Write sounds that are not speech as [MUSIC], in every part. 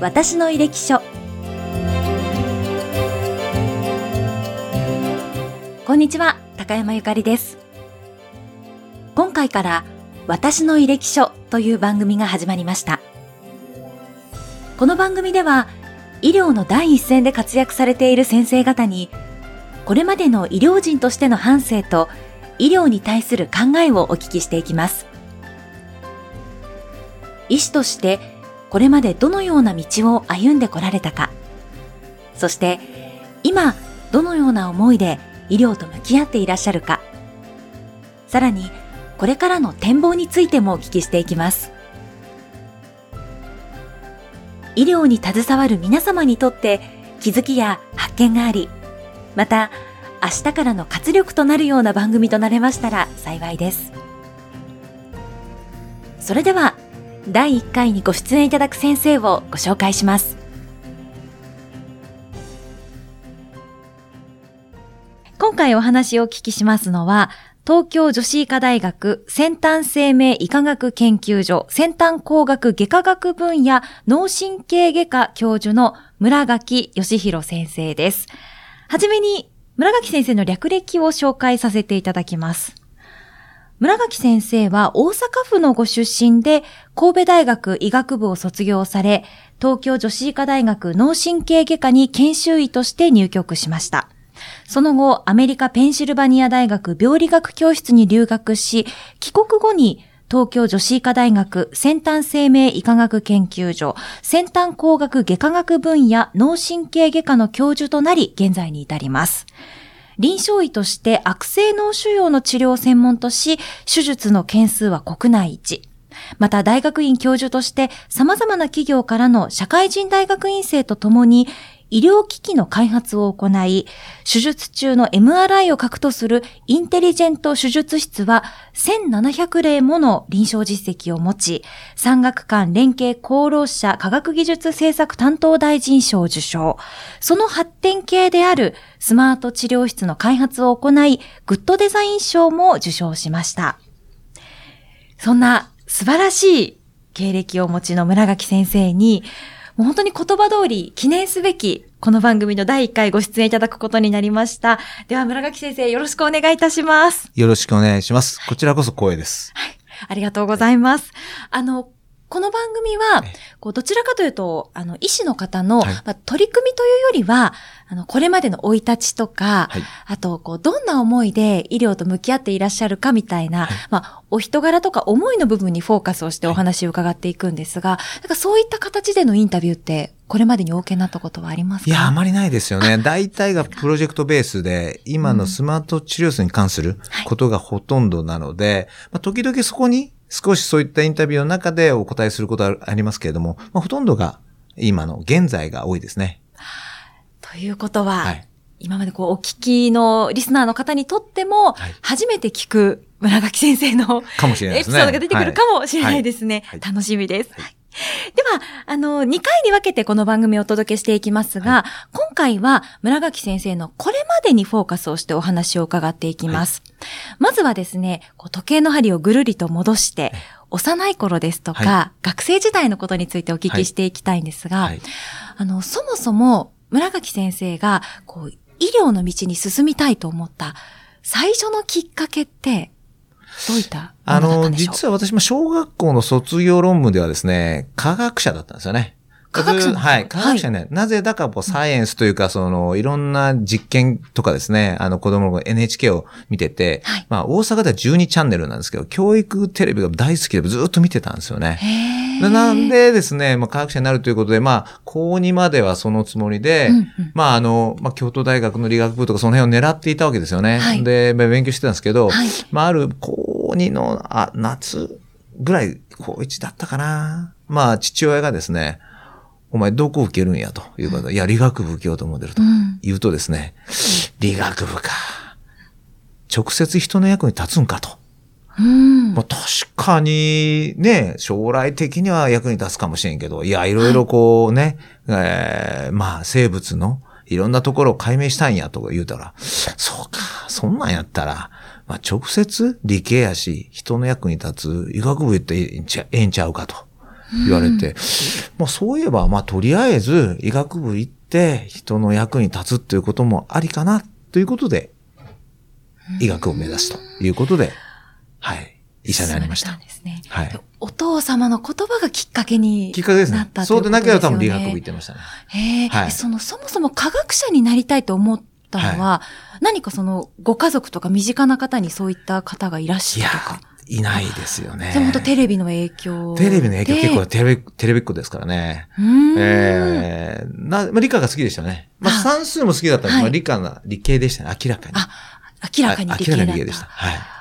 私の履歴書。こんにちは高山ゆかりです。今回から私の履歴書という番組が始まりました。この番組では医療の第一線で活躍されている先生方にこれまでの医療人としての反省と医療に対する考えをお聞きしていきます。医師としてこれまでどのような道を歩んでこられたか。そして今どのような思いで医療と向き合っていらっしゃるか。さらにこれからの展望についてもお聞きしていきます。医療に携わる皆様にとって気づきや発見がありまた明日からの活力となるような番組となれましたら幸いです。それでは第1回にご出演いただく先生をご紹介します今回お話をお聞きしますのは東京女子医科大学先端生命医科学研究所先端工学外科学分野脳神経外科教授の村垣義弘先生です。はじめに村垣先生の略歴を紹介させていただきます。村垣先生は大阪府のご出身で神戸大学医学部を卒業され、東京女子医科大学脳神経外科に研修医として入局しました。その後、アメリカペンシルバニア大学病理学教室に留学し、帰国後に東京女子医科大学先端生命医科学研究所先端工学外科学分野脳神経外科の教授となり現在に至ります。臨床医として悪性脳腫瘍の治療を専門とし、手術の件数は国内一。また大学院教授として様々な企業からの社会人大学院生とともに医療機器の開発を行い、手術中の MRI を核とするインテリジェント手術室は1700例もの臨床実績を持ち、産学官連携厚労者科学技術政策担当大臣賞を受賞。その発展系であるスマート治療室の開発を行い、グッドデザイン賞も受賞しました。そんな素晴らしい経歴をお持ちの村垣先生に、もう本当に言葉通り記念すべきこの番組の第1回ご出演いただくことになりました。では村垣先生よろしくお願いいたします。よろしくお願いします。こちらこそ光栄です。はい。ありがとうございます。あの、この番組は、こう、どちらかというと、あの、医師の方の、はい、まあ、取り組みというよりは、あの、これまでの生い立ちとか、はい、あと、こう、どんな思いで医療と向き合っていらっしゃるかみたいな、はい、まあ、お人柄とか思いの部分にフォーカスをしてお話を伺っていくんですが、なんかそういった形でのインタビューって、これまでにお受けになったことはありますか？いや、あまりないですよね。大体がプロジェクトベースで、今のスマート治療室に関することがほとんどなので、まあ、時々そこに少しそういったインタビューの中でお答えすることはありますけれども、まあ、ほとんどが今の現在が多いですね。ということは、はい、今までこうお聞きのリスナーの方にとっても、初めて聞く村垣先生の、かもしれない。エピソードが出てくるかもしれないですね。はい、楽しみです。は [LAUGHS] いでは、あの、2回に分けてこの番組をお届けしていきますが、はい、今回は村垣先生のこれまでにフォーカスをしてお話を伺っていきます。はい、まずはですね、時計の針をぐるりと戻して、幼い頃ですとか、はい、学生時代のことについてお聞きしていきたいんですが、あの、そもそも村垣先生が、こう、医療の道に進みたいと思った最初のきっかけって、どういったあの、実は私も小学校の卒業論文ではですね、科学者だったんですよね。科学者はい。科学者ね、はい、なぜだかこうサイエンスというか、その、いろんな実験とかですね、あの子供の NHK を見てて、はい、まあ大阪では12チャンネルなんですけど、教育テレビが大好きでずっと見てたんですよね。なんでですね、まあ科学者になるということで、まあ、高2まではそのつもりで、うんうん、まああの、まあ京都大学の理学部とかその辺を狙っていたわけですよね。はい、で、まあ、勉強してたんですけど、まあある高2の、あ、夏ぐらい、高1だったかな。まあ父親がですね、お前どこ受けるんやということで、いや、理学部受けようと思ってると言うとですね、うん、理学部か。直接人の役に立つんかと。うん、まあ、確かにね、将来的には役に立つかもしれんけど、いや、いろいろこうね、はい、えー、まあ、生物のいろんなところを解明したいんやとか言うたら、そうか、そんなんやったら、まあ、直接理系やし、人の役に立つ医学部言ってええんちゃうかと。言われて、まあそういえば、まあとりあえず医学部行って人の役に立つっていうこともありかなということで、医学を目指すということで、はい、医者になりました。ですね。はい。お父様の言葉がきっかけにきっかけですね。そうでなければ多分理学部行ってましたね。へえ、はい、その、そもそも科学者になりたいと思ったのは、はい、何かその、ご家族とか身近な方にそういった方がいらっしゃるとか。いないですよね。でも本当テレビの影響。テレビの影響結構テレビ、テレビっ子ですからね。ええー、な、まあ、理科が好きでしたね。まあ、算数も好きだったんですけど、はい、理科な、理系でしたね、明らかに。あ、明らかに理系だった。明らかに理系でした。はい。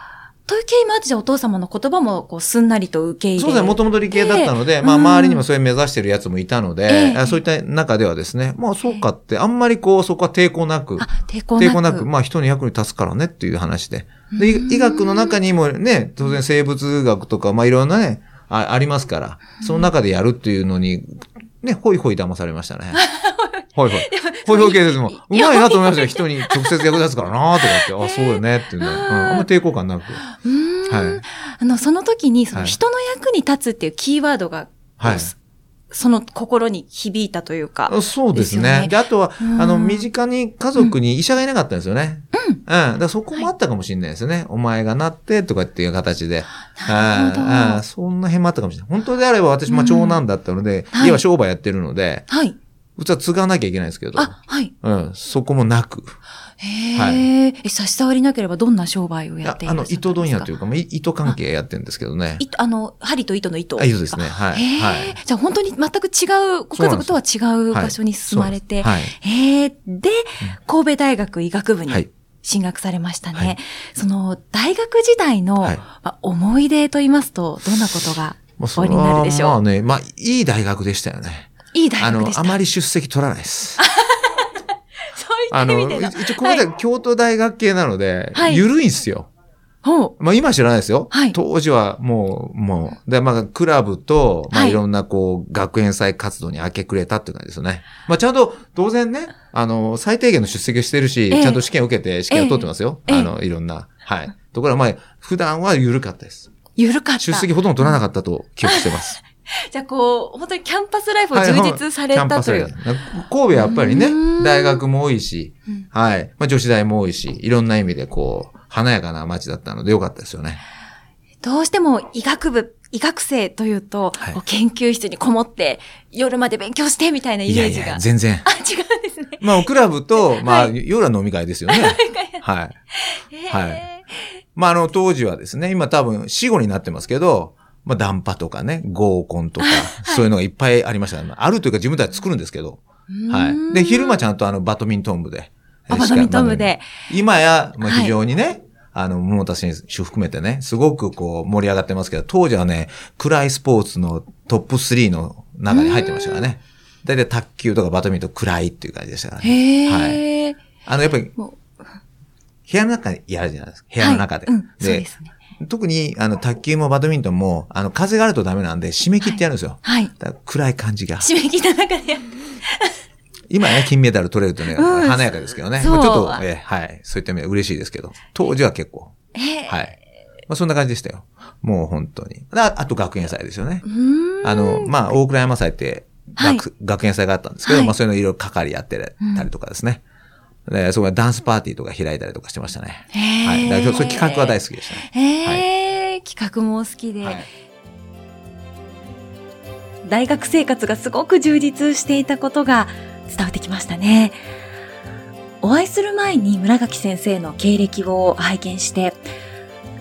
という経緯もあって、じゃあお父様の言葉もこうすんなりと受け入れそうですね、もともと理系だったので、まあ周りにもそれ目指してるやつもいたので、えそういった中ではですね、まあそうかって、あんまりこうそこは抵抗なく、抵抗なく。抵抗なく、まあ人に役に立つからねっていう話で。で、医学の中にもね、当然生物学とか、まあいろんなね、あありますから、その中でやるっていうのに、ね、ほいほい騙されましたね。ほいほい。ほいほい系ですもん。うまいなと思いましたよ。人に直接役立つからなとかって、[LAUGHS] あ、そうよねっていうね。うん、あんま抵抗感なく。はい。あの、その時に、その人の役に立つっていうキーワードが、はい。その心に響いたというか、そうですね。で、あとは、あの、身近に家族に医者がいなかったんですよね。うん。うん。だそこもあったかもしれないですよね。お前がなってとかっていう形で。なるほど。そんな辺もあったかもしれない。本当であれば私、まあ長男だったので、家は商売やってるので、はい。うちは継がなきゃいけないんですけど。あ、はい。うん。そこもなく。へえ、はい、え、差し障りなければどんな商売をやっているんですか？あの、糸問屋というか、糸関係やってるんですけどね。あの、針と糸の糸あ、糸ですね。はい。はい、じゃあ本当に全く違う、ご家族とは違う場所に進まれて、はい、へえ、で、神戸大学医学部に。進学されましたね。はい、その、大学時代の、はい、思い出と言いますと、どんなことがおありになるでしょう、まあね、まあ、いい大学でしたよね。いい大学でした。あの、あまり出席取らないです。[LAUGHS] あの、一応、この京都大学系なので、はい、緩いんですよ。ほう。まあ今知らないですよ。はい。当時はもう、もう、で、まあクラブと、まあいろんなこう、学園祭活動に明け暮れたっていう感じですよね。まあちゃんと、当然ね、あの、最低限の出席をしてるし、ちゃんと試験を受けて試験を取ってますよ。あの、いろんな。はい。ところがまあ、普段は緩かったです。緩かった。出席ほとんど取らなかったと記憶してます。[LAUGHS] じゃあこう、本当にキャンパスライフを充実されたという。はい、神戸はやっぱりね、大学も多いし、はい。まあ女子大も多いし、いろんな意味でこう、華やかな街だったのでよかったですよね。どうしても医学部、医学生というと、はい、研究室にこもって、夜まで勉強してみたいなイメージが。いやいや全然。あ、違うんですね。まあ、クラブと、まあ、夜は飲み会ですよね。[LAUGHS] はい。はい。まあ、あの、当時はですね、今多分死後になってますけど、まあ、ダンパとかね、合コンとか、そういうのがいっぱいありました、ね、あるというか自分たち作るんですけど。はい。で、昼間ちゃんとあの、バドミントン部で。バドミントン部で。今や、まあ、非常にね、はい、あの、桃田選手含めてね、すごくこう、盛り上がってますけど、当時はね、暗いスポーツのトップ3の中に入ってましたからね。だいたい卓球とかバドミントン暗いっていう感じでしたからね。はい。あの、やっぱり、部屋の中にやるじゃないですか。部屋の中で。はいうん、そうですね。特に、あの、卓球もバドミントンも、あの、風があるとダメなんで、締め切ってやるんですよ。はい。暗い感じが。締め切った中でやる。[LAUGHS] 今ね、金メダル取れるとね、うん、華やかですけどね。まあ、ちょっと、えはい。そういった意味で嬉しいですけど、当時は結構。はい。まあ、そんな感じでしたよ。もう本当に。ああと学園祭ですよね。あの、まあ、大倉山祭って学、はい、学園祭があったんですけど、はい、まあ、そういうのいろいろ係やってたりとかですね。で、そこでダンスパーティーとか開いたりとかしてましたね。はい。だからそういう企画は大好きでしたね。へはい、企画も好きで、はい、大学生活がすごく充実していたことが伝わってきましたね。お会いする前に村垣先生の経歴を拝見して、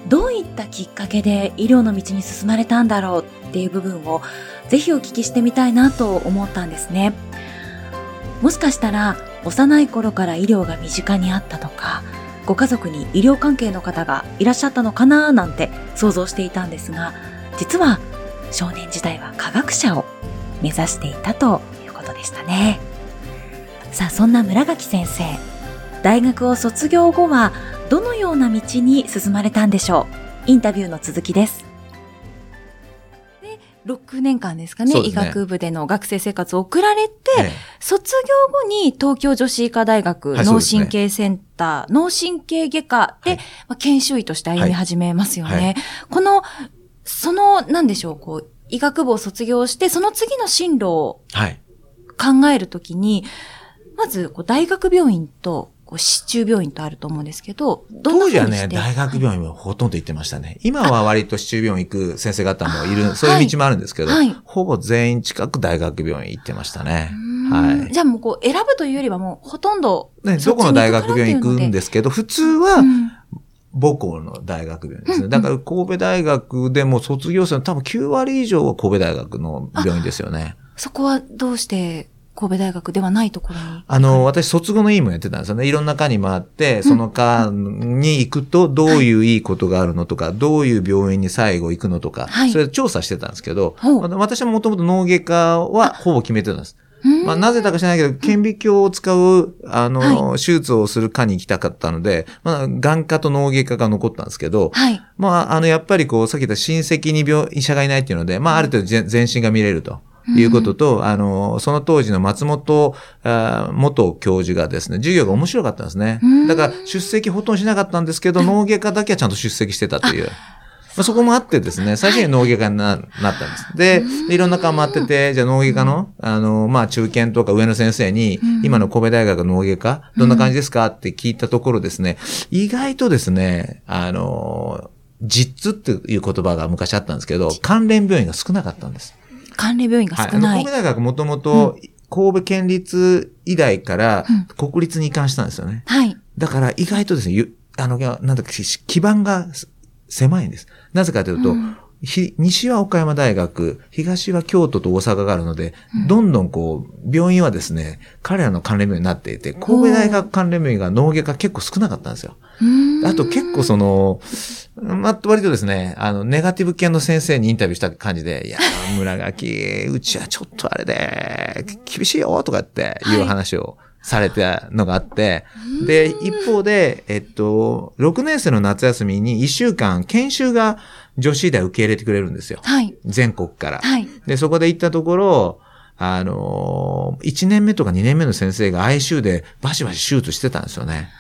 どういったきっかけで医療の道に進まれたんだろうっていう部分をぜひお聞きしてみたいなと思ったんですね。もしかしたら幼い頃から医療が身近にあったとか、ご家族に医療関係の方がいらっしゃったのかななんて想像していたんですが、実は少年時代は科学者を目指していたということでしたね。さあ、そんな村垣先生、大学を卒業後はどのような道に進まれたんでしょう？インタビューの続きです。6年間ですかね、ね。医学部での学生生活を送られて、ええ、卒業後に東京女子医科大学脳神経センター、脳神経外科で、はい、まあ、研修医として歩み始めますよね。はい。はい、このその、なんでしょう、こう、医学部を卒業して、その次の進路を考えるときに、はい、まず、こう大学病院と、こう、市中病院とあると思うんですけど、ど当時はね、大学病院もほとんど行ってましたね。今は割と市中病院行く先生方もいる、そういう道もあるんですけど、はい、ほぼ全員近く大学病院行ってましたね。はい。じゃあもうこう、選ぶというよりはもう、ほとんどね、どこの大学病院行くんですけど、普通は、母校の大学病院ですね。だから神戸大学でも卒業生の多分9割以上は神戸大学の病院ですよね。そこはどうして神戸大学ではないところに。あの、私卒業の委員もやってたんですよね。いろんな科に回って、その科に行くとどういういいことがあるのとか、どういう病院に最後行くのとか、はい、それ調査してたんですけど、私はもともと脳外科はほぼ決めてたんです。まあ、なぜだか知らないけど、顕微鏡を使う、あの、はい、手術をする科に行きたかったので、まあ、眼科と脳外科が残ったんですけど、はい、まあ、あの、やっぱりこう、さっき言った親戚に病、医者がいないっていうので、まあ、ある程度全身が見れると。いうことと、あの、その当時の松本あ元教授がですね、授業が面白かったんですね。だから出席ほとんどしなかったんですけど、脳外科だけはちゃんと出席してたという。まあ、そこもあってですね、最初に脳外科にななったんです。で、いろんな科もあってて、じゃあ脳外科の、あの、まあ、中堅とか上の先生に、今の神戸大学の脳外科、どんな感じですか？って聞いたところですね、意外とですね、あの、実っていう言葉が昔あったんですけど、関連病院が少なかったんです。関連病院が少ない。はい、神戸大学もともと、神戸県立医大から国立に移管したんですよね。はい。だから意外とですね、あの、なんだっけ、基盤が狭いんです。なぜかというと、うん、西は岡山大学、東は京都と大阪があるので、うん、どんどんこう、病院はですね、彼らの関連病院になっていて、神戸大学関連病院が脳外科結構少なかったんですよ。あと結構その、まあ、割とですね、あの、ネガティブ系の先生にインタビューした感じで、いや、村垣、うちはちょっとあれで、厳しいよとかってい。う話を、はいされたのがあって、で、一方で、えっと、6年生の夏休みに1週間研修が女子医大受け入れてくれるんですよ。はい。全国から。はい。で、そこで行ったところ、あの1年目とか2年目の先生が ICU でバシバシ手術してたんですよね。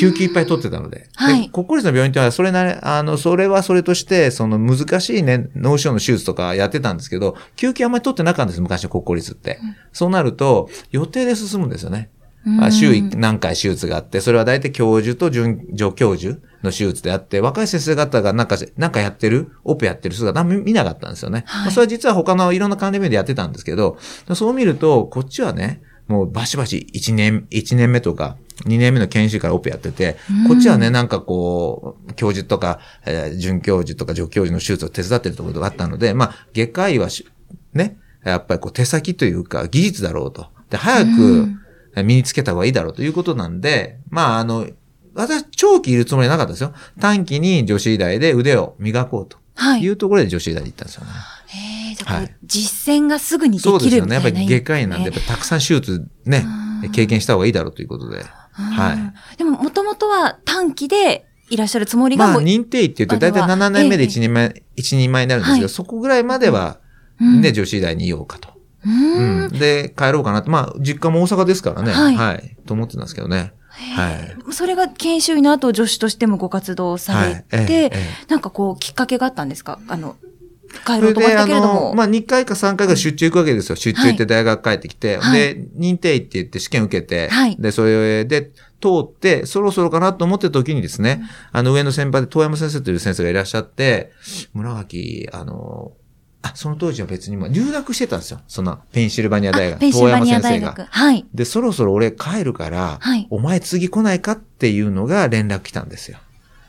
救急いっぱい取ってたので。はい。国公立の病院っては、それなり、あの、それはそれとして、その難しいね、脳腫瘍の手術とかやってたんですけど、救急あんまり取ってなかったんです、昔の国公立って。うん、そうなると、予定で進むんですよね。まあ、週何回手術があって、それは大体教授と准助教授の手術であって、若い先生方がなんか、なんかやってる、オペやってる姿見なかったんですよね。はい、それは実は他のいろんな関連面でやってたんですけど、そう見ると、こっちはね、もうバシバシ1年、1年目とか、2年目の研修からオペやってて、こっちはね、なんかこう、教授とか、えー、准教授とか助教授の手術を手伝ってるところがあったので、まあ、外科医はね、やっぱりこう手先というか技術だろうと。で、早く身につけた方がいいだろうということなんで、まあ、あの、私、長期いるつもりなかったですよ。短期に女子医大で腕を磨こうと。いうところで女子医大に行ったんですよね。へえ、じゃあ、実践がすぐにできるみたいな、そうですよね。やっぱり外科医なんで、やっぱたくさん手術ね、経験した方がいいだろうということで。はい。でも、もともとは短期でいらっしゃるつもりがまあ、認定医って言うと、だいたい7年目で1人前、一人前になるんですけど、そこぐらいまでは、ね、女子医大にいようかと。うん、で、帰ろうかなと。まあ、実家も大阪ですからね。はい。はい。と思ってたんですけどね。はい。それが研修医の後、女子としてもご活動されて、はいええ、なんかこう、きっかけがあったんですか？あの、帰ろうと思ったけれども。まあ、2回か3回が出張行くわけですよ。出張行って大学帰ってきて。はい、で、認定医って言って試験受けて。はい、で、それで通って、そろそろかなと思ってた時にですね、あの、上の先輩で遠山先生という先生がいらっしゃって、村垣、あの、あ、その当時は別にも留学してたんですよ。そのペンシルバニア大学。ペンシルバニア大学。はい。で、そろそろ俺帰るから、はい、お前次来ないかっていうのが連絡来たんですよ。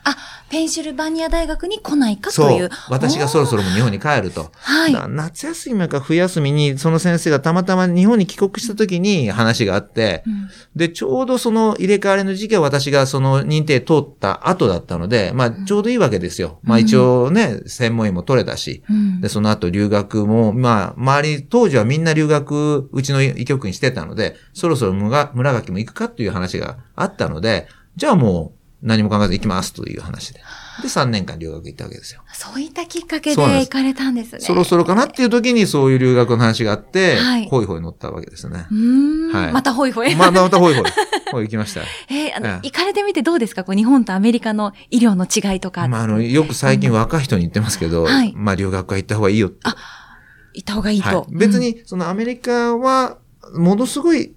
あ、ペンシルバニア大学に来ないかという。私がそろそろも日本に帰ると。はい。夏休みか冬休みに、その先生がたまたま日本に帰国した時に話があって、うん、で、ちょうどその入れ替わりの時期は私がその認定通った後だったので、まあ、ちょうどいいわけですよ。うん、まあ、一応ね、専門医も取れたし、うん、で、その後留学も、まあ、周り、当時はみんな留学、うちの医局にしてたので、そろそろ村村垣も行くかっていう話があったので、じゃあもう、何も考えず行きますという話で。で、3年間留学行ったわけですよ。そういったきっかけで行かれたんですね。そろそろかなっていう時にそういう留学の話があって、はい、ホイホイ乗ったわけですね。うん。はい。またホイホイ。まあ、またホイホイ。ホイ行きました。[LAUGHS] えー、あの、行かれてみてどうですか？こう日本とアメリカの医療の違いとか。まあ、あの、よく最近若い人に言ってますけど、はい、まあ、留学は行った方がいいよって。あ、行った方がいいと。はい、別に、そのアメリカは、ものすごい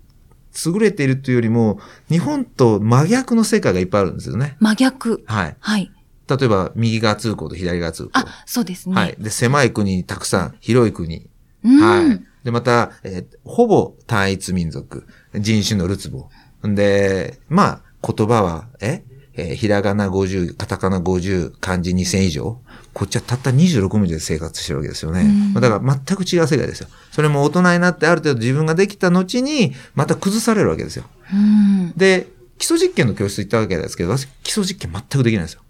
優れているというよりも、日本と真逆の世界がいっぱいあるんですよね。真逆はい。はい。例えば、右側通行と左側通行。あ、そうですね。はい。で、狭い国にたくさん、広い国。はい。で、また、えー、ほぼ単一民族、人種のるつぼ。んで、まあ、言葉は、ええー、ひらがな50、カタカナ50、漢字2000以上。こっちはたった26文字で生活してるわけですよね。だから全く違う世界ですよ。それも大人になってある程度自分ができた後に、また崩されるわけですよ。で、基礎実験の教室行ったわけですけど、私基礎実験全くできないんですよ。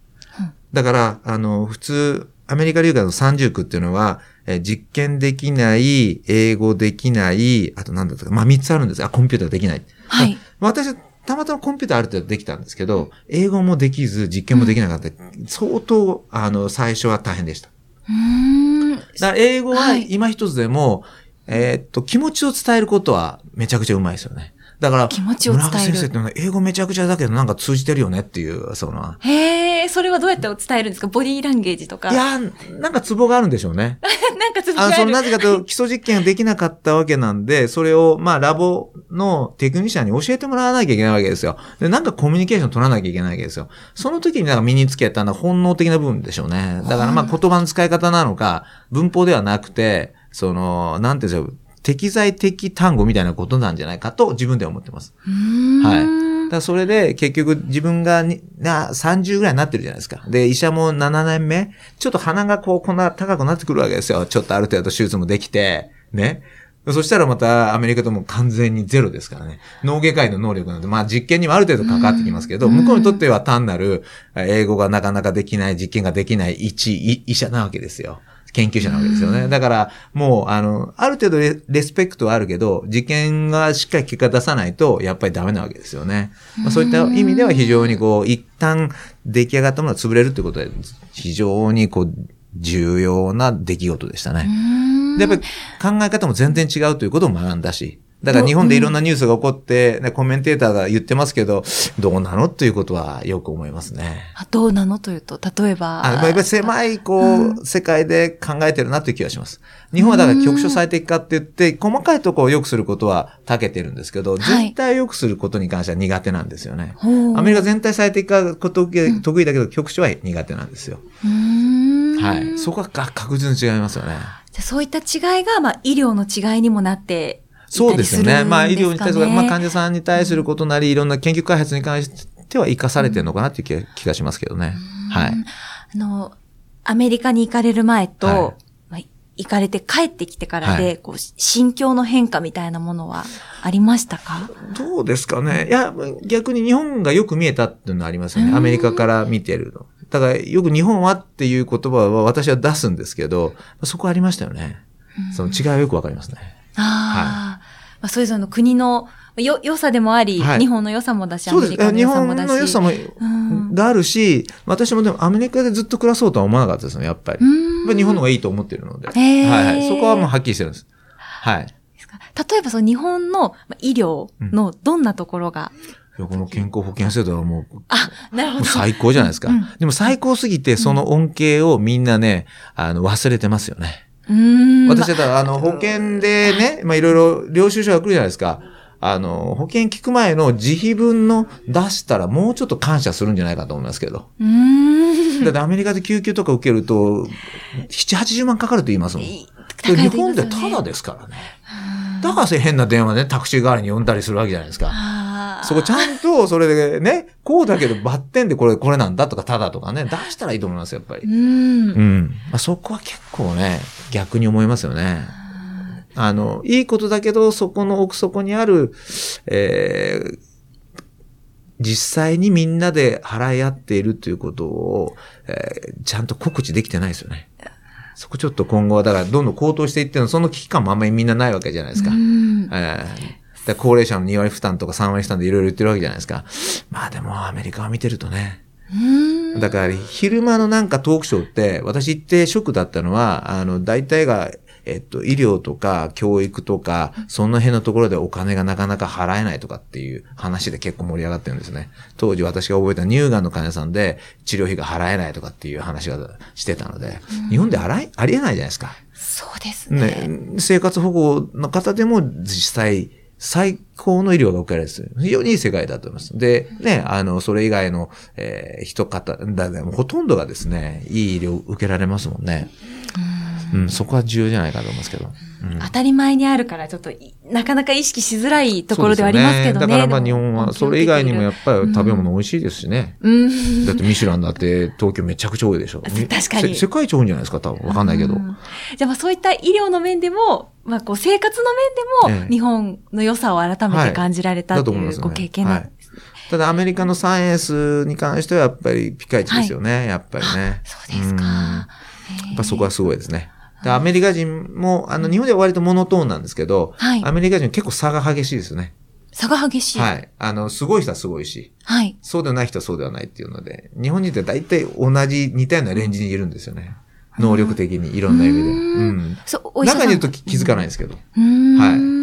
だから、あの、普通、アメリカ留学の30区っていうのは、え実験できない、英語できない、あと何だったか、まあ3つあるんですあ、コンピューターできない。はい。私、たまたまコンピューターある程度できたんですけど、英語もできず、実験もできなかった。うん、相当、あの、最初は大変でした。うん。だ英語は今一つでも、はい、えー、っと、気持ちを伝えることはめちゃくちゃうまいですよね。だから、気持ちを伝える。村先生ってのは英語めちゃくちゃだけどなんか通じてるよねっていう、その。へえ、それはどうやって伝えるんですか？ボディーランゲージとか。いや、なんかツボがあるんでしょうね。[LAUGHS] なんかツボがある。あそのなぜかと基礎実験ができなかったわけなんで、それを、まあ、ラボのテクニシャンに教えてもらわなきゃいけないわけですよ。で、なんかコミュニケーション取らなきゃいけないわけですよ。その時になんか身につけたのは本能的な部分でしょうね。だからまあ言葉の使い方なのか、文法ではなくて、その、なんていうんですか、適材適単語みたいなことなんじゃないかと自分では思ってます。はい。だそれで結局自分がにな30ぐらいになってるじゃないですか。で、医者も7年目、ちょっと鼻がこう、こんな高くなってくるわけですよ。ちょっとある程度手術もできて、ね。そしたらまたアメリカとも完全にゼロですからね。脳外科医の能力なんて、まあ実験にもある程度関わってきますけど、向こうにとっては単なる英語がなかなかできない、実験ができない一医者なわけですよ。研究者なわけですよね。だから、もう、あの、ある程度レレスペクトはあるけど、実験がしっかり結果出さないと、やっぱりダメなわけですよね。まあ、そういった意味では非常にこう、一旦出来上がったものが潰れるということで、非常にこう、重要な出来事でしたね。で、やっぱり考え方も全然違うということを学んだし、だから日本でいろんなニュースが起こって、ね、コメンテーターが言ってますけど、どうなのということはよく思いますね。あどうなのというと、例えば。あやっぱり狭い、こう、うん、世界で考えてるなという気がします。日本はだから局所最適化って言って、細かいところを良くすることは長けてるんですけど、全体を良くすることに関しては苦手なんですよね。はい、アメリカ全体最適化が得意だけど、局所は苦手なんですよ。はい。そこは確実に違いますよね。じゃそういった違いが、まあ、医療の違いにもなってそうですよね。まあ医療に対する、まあ患者さんに対することなり、いろんな研究開発に関しては生かされてるのかなっていう気がしますけどね。はい。あの、アメリカに行かれる前と、はいまあ、行かれて帰ってきてからで、はい、こう、心境の変化みたいなものはありましたか？どうですかね。いや、逆に日本がよく見えたっていうのはありますよね。アメリカから見てるの。だからよく日本はっていう言葉は私は出すんですけど、そこありましたよね。その違いはよくわかりますね。ああ。はいまあ、それぞれの国のよ、良さでもあり、はい、日本の良さもだし、アメリカの良さもだし。日本の良さも、があるし、私もでもアメリカでずっと暮らそうとは思わなかったですね、やっぱり。やっぱり日本の方がいいと思ってるので。はいはい。そこはもうはっきりしてるんです。はい。例えばその日本の医療のどんなところが、うん、この健康保険制度はもう、あ、なるほど。最高じゃないですか。うん、でも最高すぎて、その恩恵をみんなね、あの、忘れてますよね。私は、あの、保険でね、まあ、いろいろ領収書が来るじゃないですか。あの、保険聞く前の自費分の出したらもうちょっと感謝するんじゃないかと思いますけど。うん。だってアメリカで救急とか受けると、7、80万かかると言いますもん。ね、日本でただですからね。だから変な電話で、ね、タクシー代わりに呼んだりするわけじゃないですか。そこちゃんと、それでね、こうだけどバッテンでこれ、これなんだとか、ただとかね、出したらいいと思いますやっぱり。うん。うん。まあ、そこは結構ね、逆に思いますよね。あの、いいことだけど、そこの奥底にある、えー、実際にみんなで払い合っているということを、えー、ちゃんと告知できてないですよね。そこちょっと今後は、だからどんどん高騰していってるの、その危機感もあんまりみんなないわけじゃないですか。えーで高齢者の2割負担とか3割負担でいろいろ言ってるわけじゃないですか。まあでもアメリカを見てるとね。だから、昼間のなんかトークショーって、私行ってショックだったのは、あの、大体が、えっと、医療とか教育とか、その辺のところでお金がなかなか払えないとかっていう話で結構盛り上がってるんですね。当時私が覚えた乳がんの患者さんで治療費が払えないとかっていう話がしてたので、日本であらありえないじゃないですか。そうですね。ね生活保護の方でも実際、最高の医療が受けられる非常にいい世界だと思います。で、ね、あの、それ以外の、えー、人方、だもほとんどがですね、いい医療受けられますもんね。うん、そこは重要じゃないかと思いますけど。うん、当たり前にあるから、ちょっと、なかなか意識しづらいところではありますけどね。ねだからまあ日本は、それ以外にもやっぱり食べ物美味しいですしね。うん、だってミシュランだって東京めちゃくちゃ多いでしょ。確かに。世界一多いんじゃないですか、多分。わかんないけど。じゃあまあそういった医療の面でも、まあこう生活の面でも、日本の良さを改めて感じられたというご経験なんです。ただアメリカのサイエンスに関してはやっぱりピカイチですよね、はい、やっぱりね。そうですか。やっぱそこはすごいですね。で、アメリカ人も、あの、日本では割とモノトーンなんですけど、はい、アメリカ人結構差が激しいですよね。差が激しいはい。あの、すごい人はすごいし、はい。そうでない人はそうではないっていうので、日本人って大体同じ、似たようなレンジにいるんですよね。能力的に、いろんな意味で。うん。そう、中にいると気づかないんですけど。うん。はい。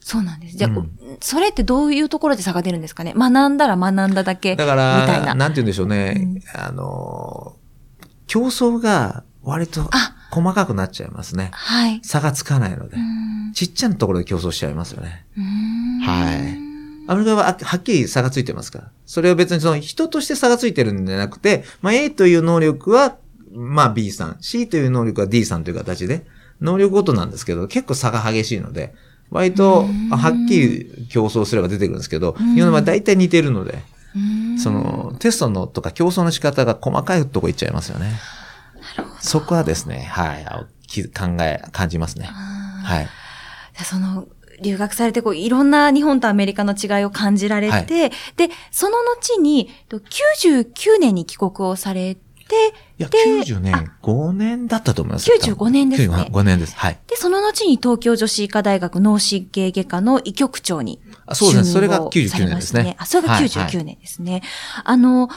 そうなんです。じゃあ、うん、それってどういうところで差が出るんですかね？学んだら学んだだけ。だから、みたいな。なんて言うんでしょうね。うん、あの、競争が割と、あ細かくなっちゃいますね。はい。差がつかないので。ちっちゃなところで競争しちゃいますよね。はい。アメリカははっきり差がついてますから。それは別にその人として差がついてるんじゃなくて、まあ A という能力は、まあ B さん、C という能力は D さんという形で、能力ごとなんですけど、結構差が激しいので、割とはっきり競争すれば出てくるんですけど、日本の場合大体似てるので、そのテストのとか競争の仕方が細かいとこ行っちゃいますよね。そこはですね、はい、考え、感じますね。はい。その、留学されて、こう、いろんな日本とアメリカの違いを感じられて、はい、で、その後に、99年に帰国をされて、いや、90年、5年だったと思います。95年ですね。5年です。はい。で、その後に東京女子医科大学脳神経外科の医局長にあそうですね。それが99年ですね。あ、それが99年ですね。はいはい、あの、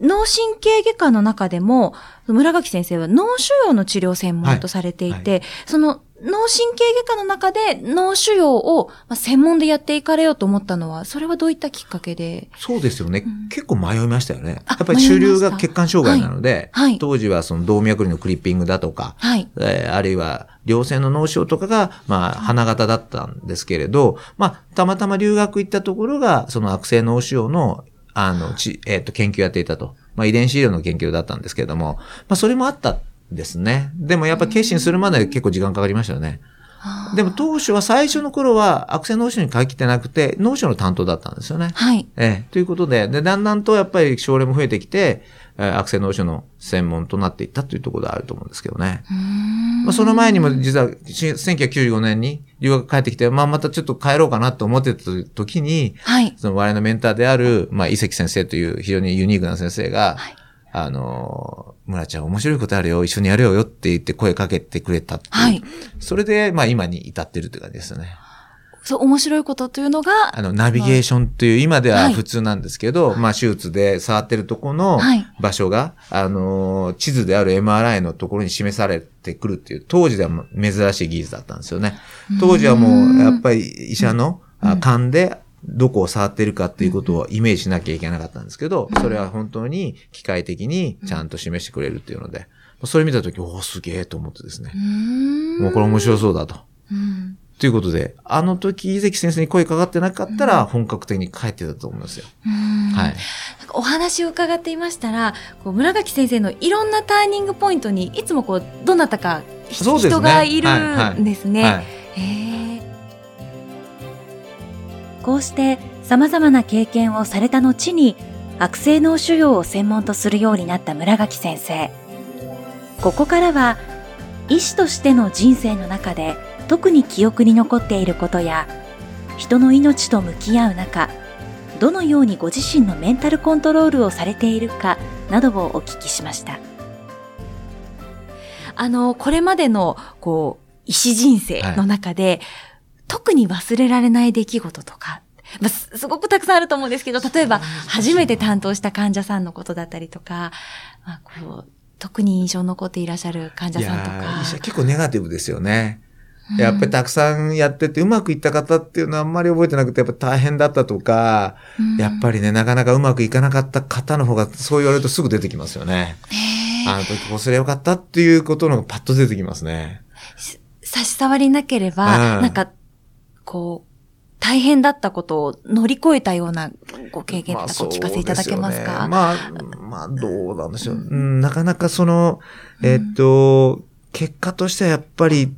脳神経外科の中でも、村垣先生は脳腫瘍の治療専門とされていて、はい。はい、その脳神経外科の中で脳腫瘍を専門でやっていかれようと思ったのは、それはどういったきっかけで？そうですよね。うん、結構迷いましたよね。やっぱり主流が血管障害なので、はい、当時はその動脈瘤のクリッピングだとか、はい。えー、あるいは良性の脳腫瘍とかが、まあ、花形だったんですけれど、まあ、たまたま留学行ったところが、その悪性脳腫瘍のあの、ち、えっ、ー、と、研究やっていたと。まあ、遺伝子医療の研究だったんですけれども、まあ、それもあったんですね。でもやっぱ決心するまで結構時間かかりましたよね。でも当初は最初の頃は悪性脳腫瘍に書きてなくて、脳腫瘍の担当だったんですよね。はい。ええ、ということで、で、だんだんとやっぱり症例も増えてきて、悪性脳腫瘍の専門となっていったというところであると思うんですけどね。まあ、その前にも実は1995年に留学帰ってきて、まあまたちょっと帰ろうかなと思ってた時に、はい、その我々のメンターである、まあ、伊関先生という非常にユニークな先生が、はい、あの、村ちゃん面白いことあるよ、一緒にやるよよって言って声かけてくれたっていう。はい。それで、まあ今に至ってるって感じですね。そう、面白いことというのが、あの、ナビゲーションという今では普通なんですけど、はい、まあ、手術で触ってるとこの場所が、はい、あの、地図である MRI のところに示されてくるっていう、当時では珍しい技術だったんですよね。当時はもう、やっぱり医者の勘で、どこを触ってるかっていうことをイメージしなきゃいけなかったんですけど、それは本当に機械的にちゃんと示してくれるっていうので、それ見たとき、おお、すげえと思ってですね。もうこれ面白そうだと。ということで、あの時、伊関先生に声かかってなかったら、本格的に帰ってたと思いますよ。はい。お話を伺っていましたら、こう村垣先生のいろんなターニングポイントに、いつもこう、どなたか、ね、人がいるんですね。はいはい、こうして様々な経験をされた後に、悪性脳腫瘍を専門とするようになった村垣先生。ここからは、医師としての人生の中で、特に記憶に残っていることや人の命と向き合う中どのようにご自身のメンタルコントロールをされているかなどをお聞きしましたあのこれまでのこう医師人生の中で、はい、特に忘れられない出来事とかまあ、すごくたくさんあると思うんですけど、例えば、初めて担当した患者さんのことだったりとか、まあ、こう、特に印象残っていらっしゃる患者さんとか。結構ネガティブですよね。やっぱりたくさんやっててうまくいった方っていうのはあんまり覚えてなくて、やっぱ大変だったとか、うん、やっぱりね、なかなかうまくいかなかった方の方がそう言われるとすぐ出てきますよね。あの時こうすればよかったっていうことのがパッと出てきますね。差し障りなければ、うん、なんか、こう、大変だったことを乗り越えたようなご経験とかお聞かせいただけますか、まあ、ね、まあ、まあ、どうなんでしょう。うん、なかなかその、えー、っと、結果としてはやっぱり、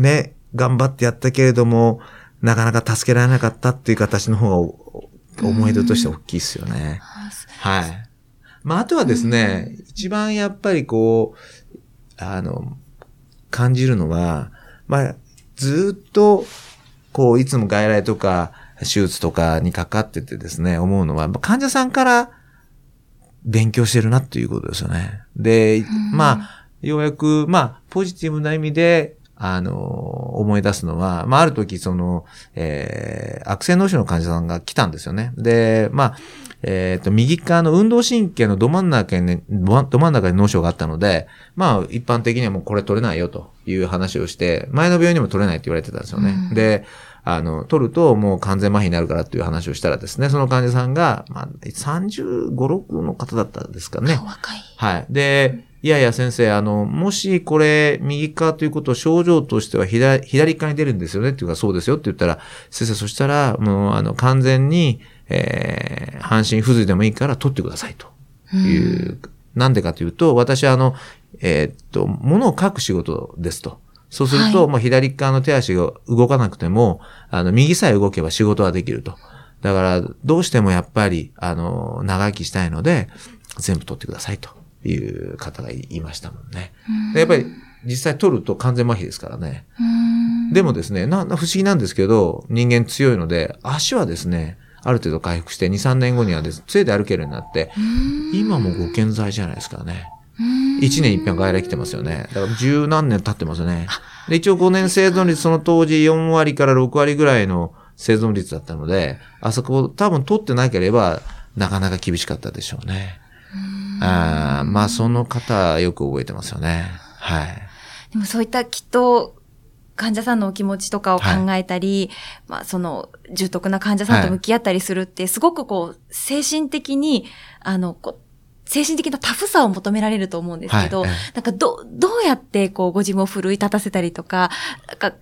ね、頑張ってやったけれども、なかなか助けられなかったっていう形の方が思い出として大きいですよね。はい。まあ、あとはですね、一番やっぱりこう、あの、感じるのは、まあ、ずっと、こう、いつも外来とか、手術とかにかかっててですね、思うのは、患者さんから勉強してるなっていうことですよね。で、まあ、ようやく、まあ、ポジティブな意味で、あの、思い出すのは、まあ、ある時、その、えー、悪性脳腫の患者さんが来たんですよね。で、まあ、えっ、ー、と、右側の運動神経のど真ん中に、ど真ん中に脳症があったので、まあ、一般的にはもうこれ取れないよという話をして、前の病院にも取れないって言われてたんですよね。うん、で、あの、取るともう完全麻痺になるからっていう話をしたらですね、その患者さんが、まあ、35、6の方だったんですかね。若い。はい。で、いやいや先生、あの、もしこれ右側ということを症状としては左、左側に出るんですよねっていうかそうですよって言ったら、先生そしたらもうあの完全に、えー、半身不随でもいいから取ってくださいという。なんでかというと、私はあの、えー、っと、物を書く仕事ですと。そうすると、はい、まあ左側の手足が動かなくても、あの、右さえ動けば仕事はできると。だから、どうしてもやっぱり、あの、長生きしたいので、全部取ってくださいと。いう方がいましたもんね。んやっぱり実際取ると完全麻痺ですからね。でもですねな、不思議なんですけど、人間強いので、足はですね、ある程度回復して2、3年後にはです、杖で歩けるようになって、今もご健在じゃないですかね。1年一遍外来来てますよね。だから十何年経ってますね。で、一応5年生存率、その当時4割から6割ぐらいの生存率だったので、あそこ多分取ってなければ、なかなか厳しかったでしょうね。あまあ、その方、よく覚えてますよね。はい。でもそういったきっと、患者さんのお気持ちとかを考えたり、はい、まあ、その、重篤な患者さんと向き合ったりするって、すごくこう、精神的に、あの、精神的なタフさを求められると思うんですけど、はい、なんかど、どうやってこうご自分を奮い立たせたりとか、なんか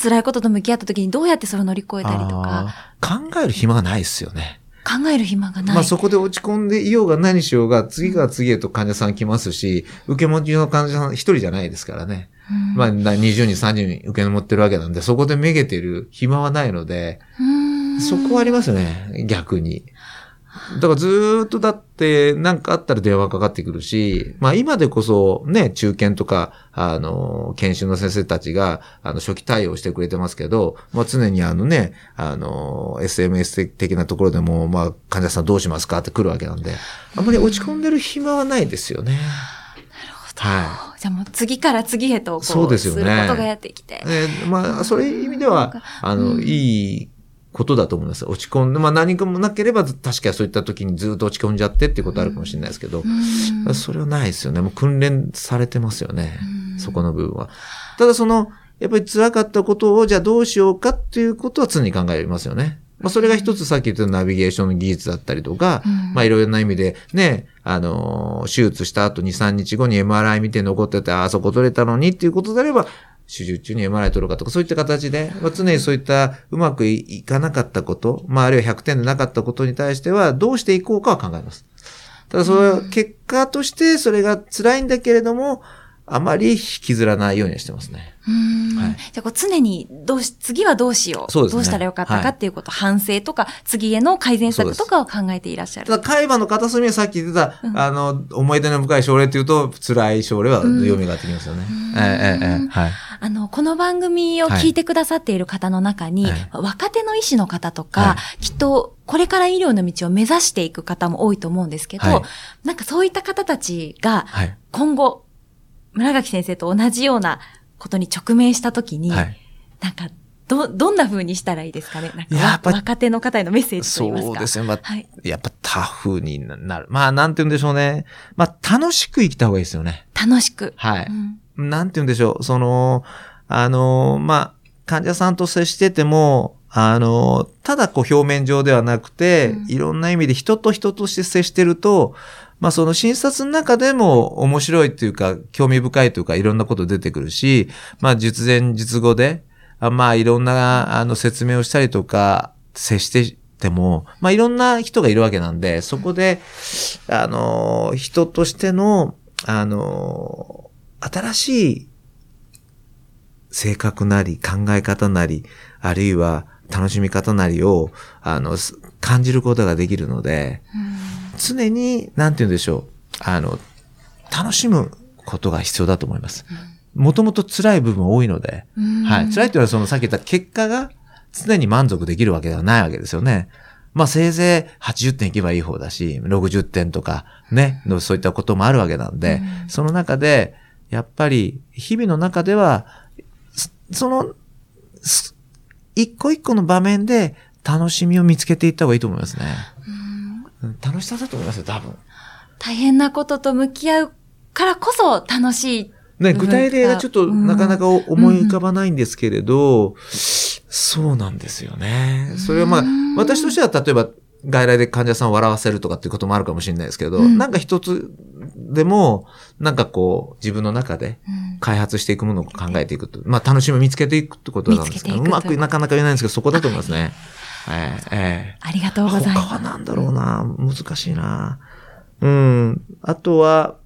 辛いことと向き合った時にどうやってそれを乗り越えたりとか。考える暇がないですよね。考える暇がない。まあそこで落ち込んでいようが何しようが、次から次へと患者さん来ますし、受け持ちの患者さん一人じゃないですからね。うん、まあ20人、30人受け持ってるわけなんで、そこでめげてる暇はないので、そこはありますね、逆に。だからずっとだって、なんかあったら電話かかってくるし、まあ今でこそね、中堅とか、あの、研修の先生たちが、あの、初期対応してくれてますけど、まあ常にあのね、あの、SMS 的なところでも、まあ患者さんどうしますかって来るわけなんで、あんまり落ち込んでる暇はないですよね。なるほど。はい。じゃあもう次から次へとこう、そうですよね。することがやってきて。えー、まあ、そういう意味では、あの、うん、いいことだと思います。落ち込んで、まあ何かもなければ確かそういった時にずっと落ち込んじゃってっていうことあるかもしれないですけど、うん、それはないですよね。もう訓練されてますよね。うん、そこの部分は。ただその、やっぱり辛かったことをじゃあどうしようかっていうことは常に考えますよね。まあ、それが一つさっき言ったナビゲーションの技術だったりとか、うん、まあいろいろな意味でね、あのー、手術した後2、3日後に MRI 見て残ってて、あ、あそこ取れたのにっていうことであれば、手術中に MRI 取るかとか、そういった形で、まあ、常にそういったうまくいかなかったこと、まあ、あるいは100点でなかったことに対しては、どうしていこうかは考えます。ただ、それは結果としてそれが辛いんだけれども、あまり引きずらないようにしてますね。はい、じゃあこう常にどうし、次はどうしよう。そうですね。どうしたらよかったかっていうこと、はい、反省とか、次への改善策とかを考えていらっしゃる。ただ、海馬の片隅はさっき言ってた、うん、あの、思い出の深い症例っていうと、辛い症例は読みがってきますよね。ええ、ええ、はい。あの、この番組を聞いてくださっている方の中に、はい、若手の医師の方とか、はい、きっと、これから医療の道を目指していく方も多いと思うんですけど、はい、なんかそういった方たちが、今後、村垣先生と同じようなことに直面したときに、はい、なんか、ど、どんな風にしたらいいですかね？なんかやっぱ若手の方へのメッセージといいますか。そうですね。まあ、はい、やっぱタフになる。まあ、なんて言うんでしょうね。まあ、楽しく生きた方がいいですよね。楽しく。はい。うん、なんて言うんでしょう。その、あの、まあ、患者さんと接してても、あの、ただこう表面上ではなくて、うん、いろんな意味で人と人として接してると、まあその診察の中でも面白いというか、興味深いというか、いろんなこと出てくるし、まあ術前術後で、あまあいろんなあの説明をしたりとか、接してても、まあいろんな人がいるわけなんで、そこで、あの、人としての、あの、新しい性格なり考え方なり、あるいは楽しみ方なりを、あの、感じることができるので、常に、なんて言うんでしょう、あの、楽しむことが必要だと思います。もともと辛い部分多いので、はい。辛いというのはそのさっき言った結果が常に満足できるわけではないわけですよね。まあせいぜい80点いけばいい方だし、60点とかね、そういったこともあるわけなんで、その中で、やっぱり日々の中では、その、一個一個の場面で楽しみを見つけていった方がいいと思いますね。楽しさだと思いますよ、多分。大変なことと向き合うからこそ楽しい。ね、具体例がちょっとなかなか思い浮かばないんですけれど、そうなんですよね。それはまあ、私としては例えば外来で患者さんを笑わせるとかっていうこともあるかもしれないですけど、うん、なんか一つでも、なんかこう、自分の中で開発していくものを考えていくと。まあ、楽しみを見つけていくってことなんですけど、うまくなかなか言えないんですけど、そこだと思いますね。え [LAUGHS] ー、えー、ありがとうございます。他はなんだろうな難しいなうん。あとは、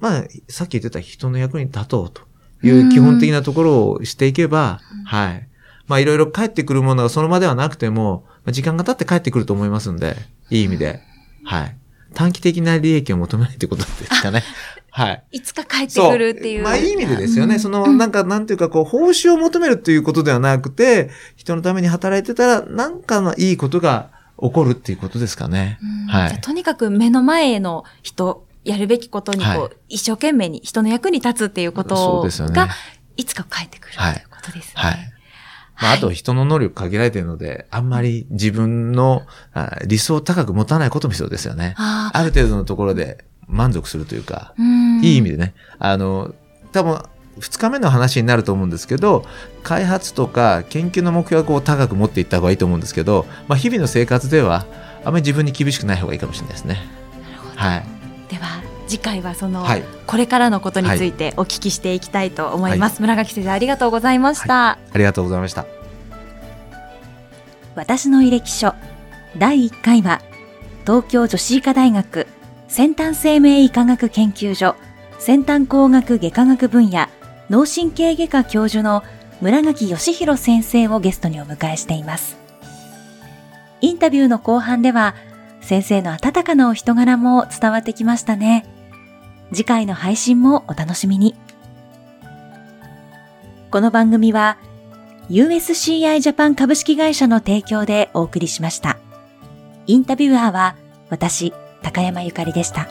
まあ、さっき言ってた人の役に立とうという基本的なところをしていけば、はい。まあ、いろいろ帰ってくるものがその場ではなくても、時間が経って帰ってくると思いますんで、いい意味で。はい。短期的な利益を求めないってことですかね。はい。いつか帰ってくるっていう。まあいい意味でですよね。その、なんか、なんていうか、こう、報酬を求めるっていうことではなくて、人のために働いてたら、なんかのいいことが起こるっていうことですかね。はい。とにかく目の前の人、やるべきことにこう、はい、一生懸命に人の役に立つっていうことが、いつか帰ってくるということですね。はい。はいまあ、あと人の能力限られているので、あんまり自分の理想を高く持たないことも必要ですよね。ある程度のところで満足するというか、いい意味でね。あの、多分、二日目の話になると思うんですけど、開発とか研究の目標を高く持っていった方がいいと思うんですけど、まあ、日々の生活では、あまり自分に厳しくない方がいいかもしれないですね。なるほど。はい。では、次回はその、はい、これからのことについてお聞きしていきたいと思います、はい、村垣先生ありがとうございました、はい、ありがとうございました。私の履歴書第1回は東京女子医科大学先端生命医科学研究所先端工学外科学分野脳神経外科教授の村垣義弘先生をゲストにお迎えしています。インタビューの後半では先生の温かなお人柄も伝わってきましたね。次回の配信もお楽しみに。この番組は USCI ジャパン株式会社の提供でお送りしました。インタビュアーは私、高山ゆかりでした。